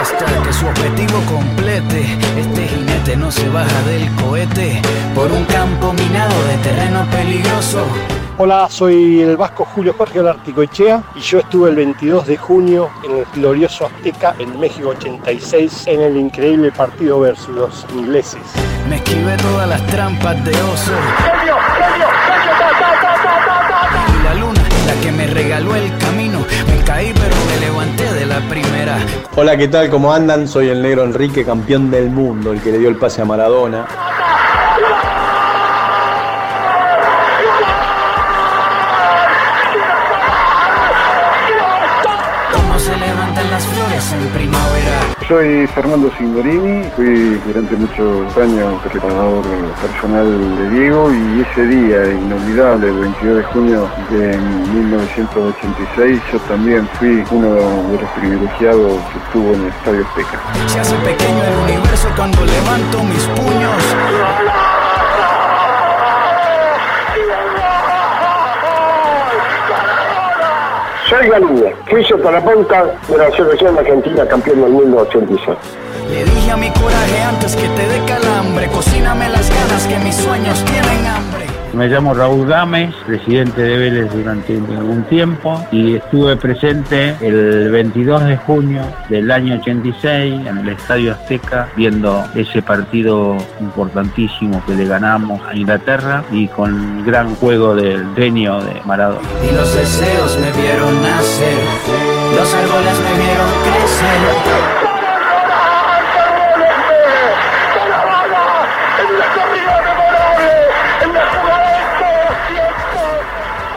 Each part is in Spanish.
hasta que su objetivo complete. Este jinete no se baja del cohete por un campo minado de terreno peligroso. Hola, soy el vasco Julio Jorge Echea y yo estuve el 22 de junio en el glorioso Azteca en México 86 en el increíble partido versus los ingleses. Me esquivé todas las trampas de oso. Hola, ¿qué tal? ¿Cómo andan? Soy el negro Enrique, campeón del mundo, el que le dio el pase a Maradona. Soy Fernando Singorini, fui durante muchos años preparador personal de Diego y ese día inolvidable, el 22 de junio de 1986, yo también fui uno de los privilegiados que estuvo en el Estadio Azteca. El universo. Soy para punta de la selección argentina campeón del mundo 86. Le dije a mi coraje antes que te dé calambre, cocíname las ganas que mis sueños tienen hambre. Me llamo Raúl Gámez, presidente de Vélez durante algún tiempo y estuve presente el 22 de junio del año 86 en el Estadio Azteca viendo ese partido importantísimo que le ganamos a Inglaterra y con gran juego del genio de Maradona. Y los deseos me vieron nacer, los árboles me vieron crecer.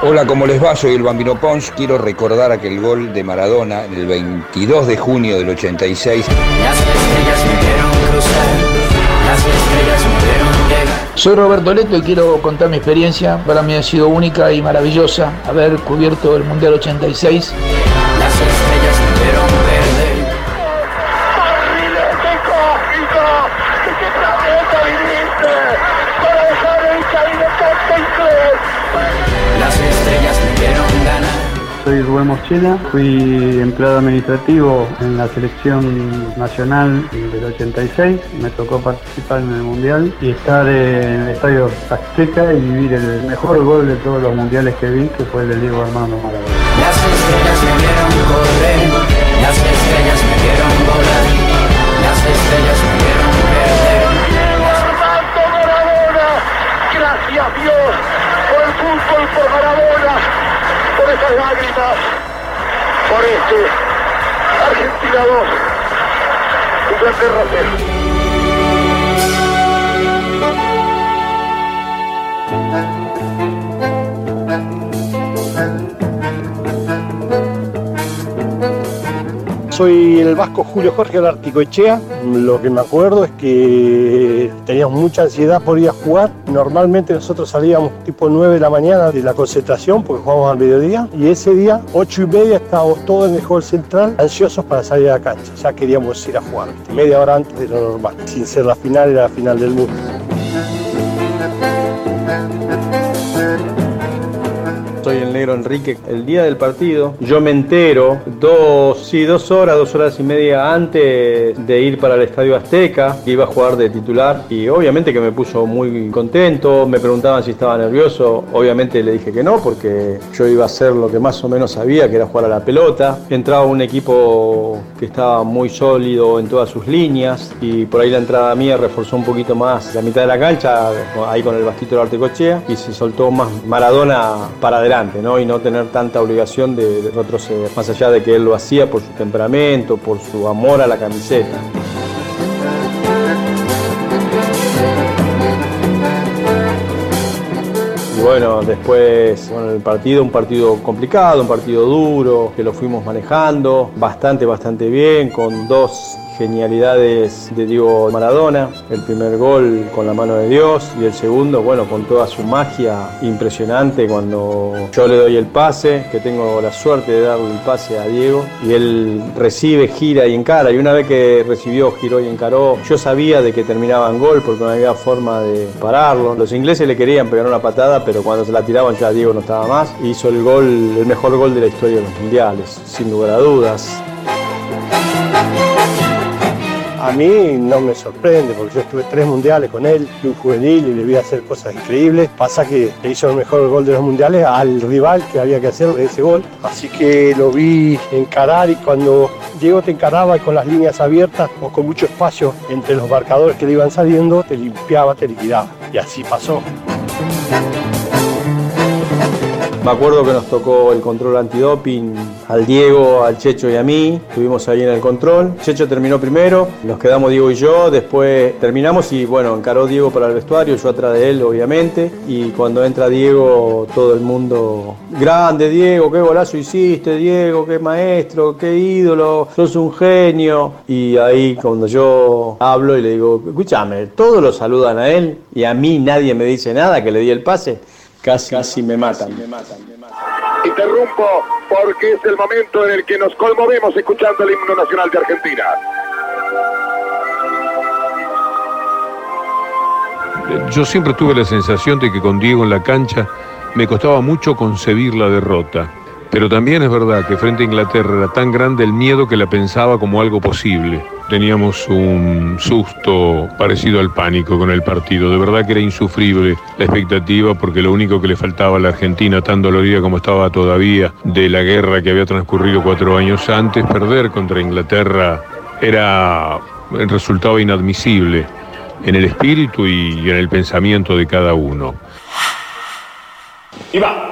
Hola, ¿cómo les va? Soy el Bambino Pons. Quiero recordar aquel gol de Maradona el 22 de junio del 86. Soy Roberto Leto y quiero contar mi experiencia. Para mí ha sido única y maravillosa haber cubierto el Mundial 86. Soy Rubén Moschela, fui empleado administrativo en la selección nacional del 86, me tocó participar en el Mundial y estar en el Estadio Azteca y vivir el mejor gol de todos los mundiales que vi, que fue el de Diego Armando Maradona. Las estrellas me vieron correr, las estrellas me Argentina 2, Inglaterra 0. Soy el vasco Julio Jorge Echea. Lo que me acuerdo es que teníamos mucha ansiedad por ir a jugar. Normalmente nosotros salíamos tipo 9 de la mañana de la concentración porque jugábamos al mediodía. Y ese día, 8 y media, estábamos todos en el hall central ansiosos para salir a la cancha. Ya queríamos ir a jugar, media hora antes de lo normal. Sin ser la final, era la final del mundo. Enrique. El día del partido, yo me entero dos, sí, dos horas, dos horas y media antes de ir para el Estadio Azteca, que iba a jugar de titular. Y obviamente que me puso muy contento. Me preguntaban si estaba nervioso. Obviamente le dije que no, porque yo iba a hacer lo que más o menos sabía, que era jugar a la pelota. Entraba un equipo que estaba muy sólido en todas sus líneas. Y por ahí la entrada mía reforzó un poquito más la mitad de la cancha, ahí con el bastito de Artecochea. Y se soltó más Maradona para adelante y no tener tanta obligación de, retroceder, más allá de que él lo hacía por su temperamento, por su amor a la camiseta. Bueno, después, bueno, el partido, un partido complicado, un partido duro, que lo fuimos manejando bastante, bastante bien, con dos genialidades de Diego Maradona, el primer gol con la mano de Dios y el segundo, bueno, con toda su magia impresionante cuando yo le doy el pase, que tengo la suerte de darle el pase a Diego y él recibe, gira y encara y una vez que recibió, giró y encaró, yo sabía de que terminaba en gol porque no había forma de pararlo. Los ingleses le querían pegar una patada, pero cuando se la tiraban ya Diego no estaba más. Hizo el gol, el mejor gol de la historia de los mundiales, sin lugar a dudas. A mí no me sorprende porque yo estuve tres mundiales con él, club juvenil y le vi hacer cosas increíbles. Pasa que le hizo el mejor gol de los mundiales al rival que había que hacer ese gol. Así que lo vi encarar y cuando Diego te encaraba con las líneas abiertas o con mucho espacio entre los marcadores que le iban saliendo, te limpiaba, te liquidaba. Y así pasó. Me acuerdo que nos tocó el control antidoping al Diego, al Checho y a mí. Estuvimos ahí en el control. Checho terminó primero, nos quedamos Diego y yo. Después terminamos y bueno, encaró Diego para el vestuario, yo atrás de él, obviamente. Y cuando entra Diego, todo el mundo, grande Diego, qué golazo hiciste, Diego, qué maestro, qué ídolo, sos un genio. Y ahí cuando yo hablo y le digo, escúchame, todos lo saludan a él y a mí nadie me dice nada que le di el pase casi, casi me matan. Interrumpo porque es el momento en el que nos conmovemos escuchando el himno nacional de Argentina. Yo siempre tuve la sensación de que con Diego en la cancha me costaba mucho concebir la derrota. Pero también es verdad que frente a Inglaterra era tan grande el miedo que la pensaba como algo posible. Teníamos un susto parecido al pánico con el partido. De verdad que era insufrible la expectativa porque lo único que le faltaba a la Argentina, tan dolorida como estaba todavía de la guerra que había transcurrido cuatro años antes, perder contra Inglaterra era el resultado inadmisible en el espíritu y en el pensamiento de cada uno. Y va.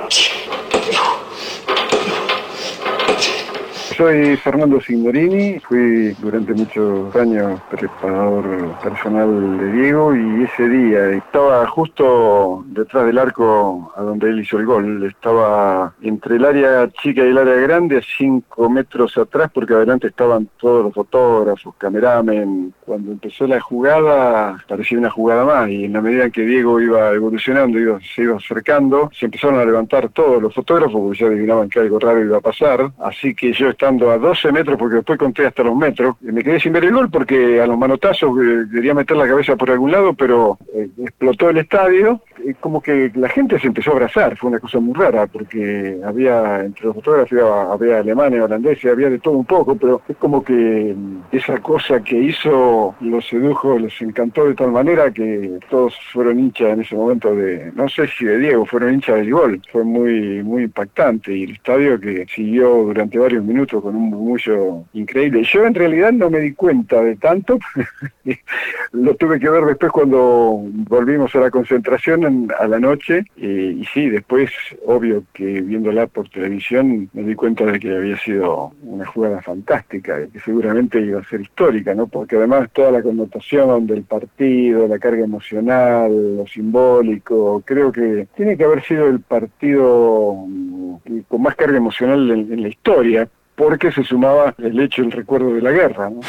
Soy Fernando Signorini, fui durante muchos años preparador personal de Diego y ese día estaba justo detrás del arco a donde él hizo el gol. Estaba entre el área chica y el área grande, a cinco metros atrás, porque adelante estaban todos los fotógrafos, cameramen. Cuando empezó la jugada, parecía una jugada más y en la medida en que Diego iba evolucionando, iba, se iba acercando, se empezaron a levantar todos los fotógrafos porque ya adivinaban que algo raro iba a pasar. Así que yo estaba a 12 metros, porque después conté hasta los metros, y me quedé sin ver el gol porque a los manotazos eh, quería meter la cabeza por algún lado, pero eh, explotó el estadio, como que la gente se empezó a abrazar, fue una cosa muy rara, porque había, entre los fotógrafos había, alemanes, holandeses, había de todo un poco, pero es como que mm, esa cosa que hizo los sedujo, les encantó de tal manera que todos fueron hinchas en ese momento de, no sé si de Diego, fueron hinchas del gol, fue muy, muy impactante, y el estadio que siguió durante varios minutos con un murmullo increíble. Yo en realidad no me di cuenta de tanto, lo tuve que ver después cuando volvimos a la concentración a la noche y, sí, después obvio que viéndola por televisión me di cuenta de que había sido una jugada fantástica y que seguramente iba a ser histórica, ¿no? porque además toda la connotación del partido, la carga emocional, lo simbólico, creo que tiene que haber sido el partido mm, con más carga emocional en la historia, porque se sumaba el hecho, el recuerdo de la guerra. ¿no?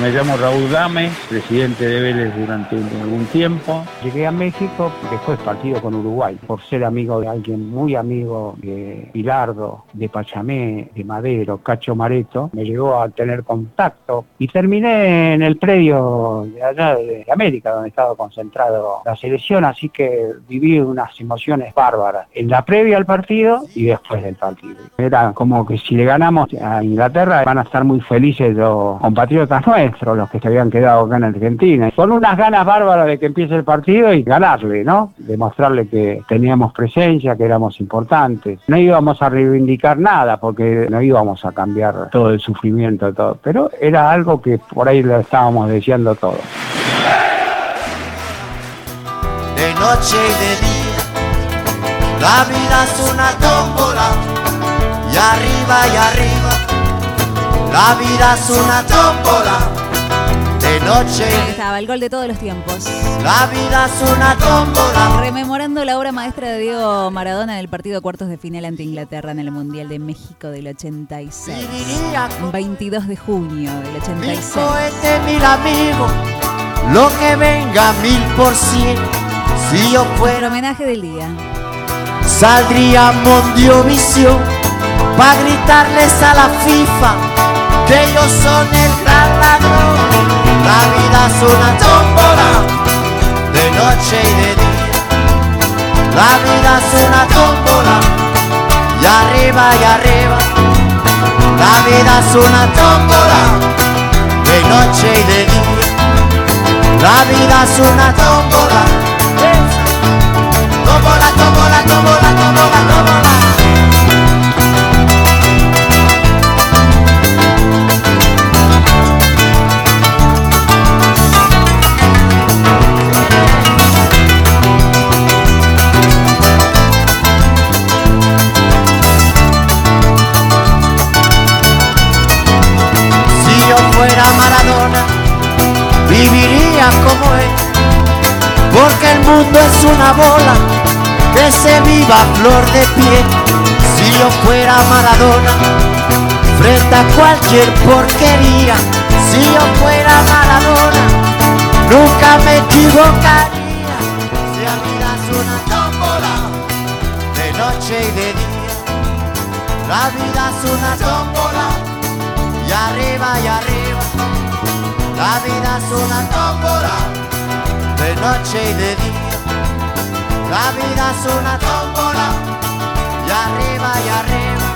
Me llamo Raúl Gámez, presidente de Vélez durante algún tiempo. Llegué a México después partido con Uruguay, por ser amigo de alguien muy amigo de Pilardo, de Pachamé, de Madero, Cacho Mareto. Me llegó a tener contacto y terminé en el predio de allá de América, donde estaba concentrado la selección, así que viví unas emociones bárbaras en la previa al partido y después del partido. Era como que si le ganamos a Inglaterra van a estar muy felices los compatriotas nuestros los que se habían quedado acá en Argentina, con unas ganas bárbaras de que empiece el partido y ganarle, ¿no? Demostrarle que teníamos presencia, que éramos importantes. No íbamos a reivindicar nada porque no íbamos a cambiar todo el sufrimiento, todo, pero era algo que por ahí lo estábamos deseando todo. De noche y de día, la vida es una tómbola, y arriba y arriba, la vida es una tómbola de noche. Ahí estaba, el gol de todos los tiempos. La vida es una tómbola. Rememorando la obra maestra de Diego Maradona del partido de cuartos de final ante Inglaterra en el Mundial de México del 86. 22 de junio del 86. Este mil amigos, lo que venga mil por cien. Si yo fuera. homenaje del día. Saldría Visión para gritarles a la FIFA ellos son el gran ladrón. La vida es una tómbola de noche y de día. La vida es una tómbola y arriba y arriba. La vida es una tómbola de noche y de día. La vida es una tómbola. Tómbola, tómbola, tómbola, tómbola, tómbola. Que se viva flor de piel. Si yo fuera Maradona, frente a cualquier porquería. Si yo fuera Maradona, nunca me equivocaría. Si la vida es una tómbola, de noche y de día. La vida es una tómbola y arriba y arriba. La vida es una tómbola, de noche y de día. La vida es una tómbola, y arriba y arriba.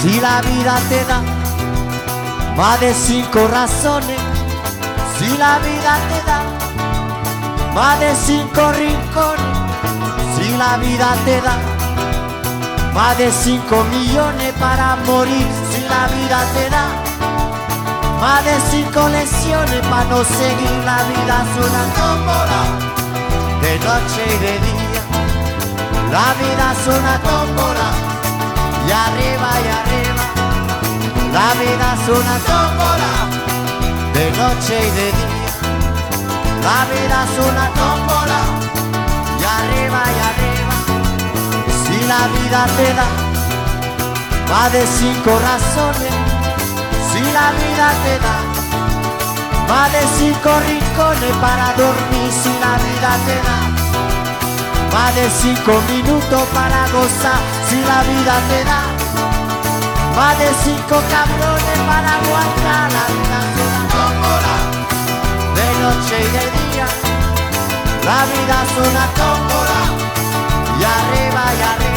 Si la vida te da más de cinco razones, si la vida te da. Más de cinco rincones, si la vida te da. Más de cinco millones para morir, si la vida te da. Más de cinco lesiones para no seguir la vida es una tómbola de noche y de día, la vida es una tómbola y arriba y arriba. La vida es una tómbola de noche y de día. La vida es una tómbola y arriba y arriba. Si la vida te da más de cinco razones, si la vida te da más de cinco rincones para dormir, si la vida te da más de cinco minutos para gozar si la vida te da. Más de cinco cabrones para aguantar la tómbola. De noche y de día, la vida es una tómbola. Y arriba y arriba.